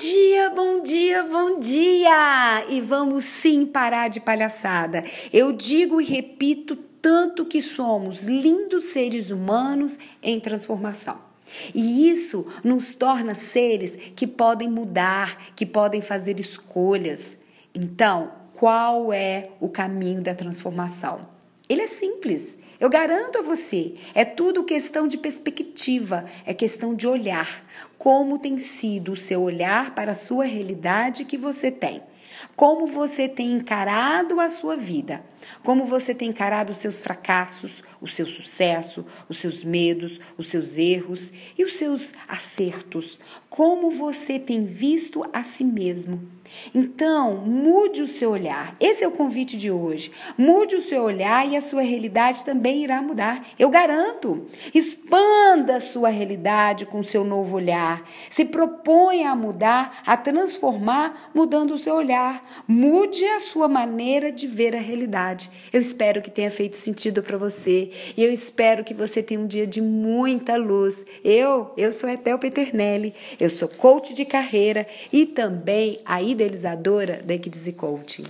dia, bom dia, bom dia! E vamos sim parar de palhaçada. Eu digo e repito tanto que somos lindos seres humanos em transformação. E isso nos torna seres que podem mudar, que podem fazer escolhas. Então, qual é o caminho da transformação? Ele é simples. Eu garanto a você, é tudo questão de perspectiva, é questão de olhar. Como tem sido o seu olhar para a sua realidade que você tem? Como você tem encarado a sua vida? Como você tem encarado os seus fracassos, o seu sucesso, os seus medos, os seus erros e os seus acertos? Como você tem visto a si mesmo? Então, mude o seu olhar. Esse é o convite de hoje. Mude o seu olhar e a sua realidade também irá mudar. Eu garanto. Expanda a sua realidade com o seu novo olhar. Se proponha a mudar, a transformar, mudando o seu olhar. Mude a sua maneira de ver a realidade. Eu espero que tenha feito sentido para você e eu espero que você tenha um dia de muita luz. Eu, eu sou Etel Peternelli. Eu sou coach de carreira e também a idealizadora da Equidize Coaching.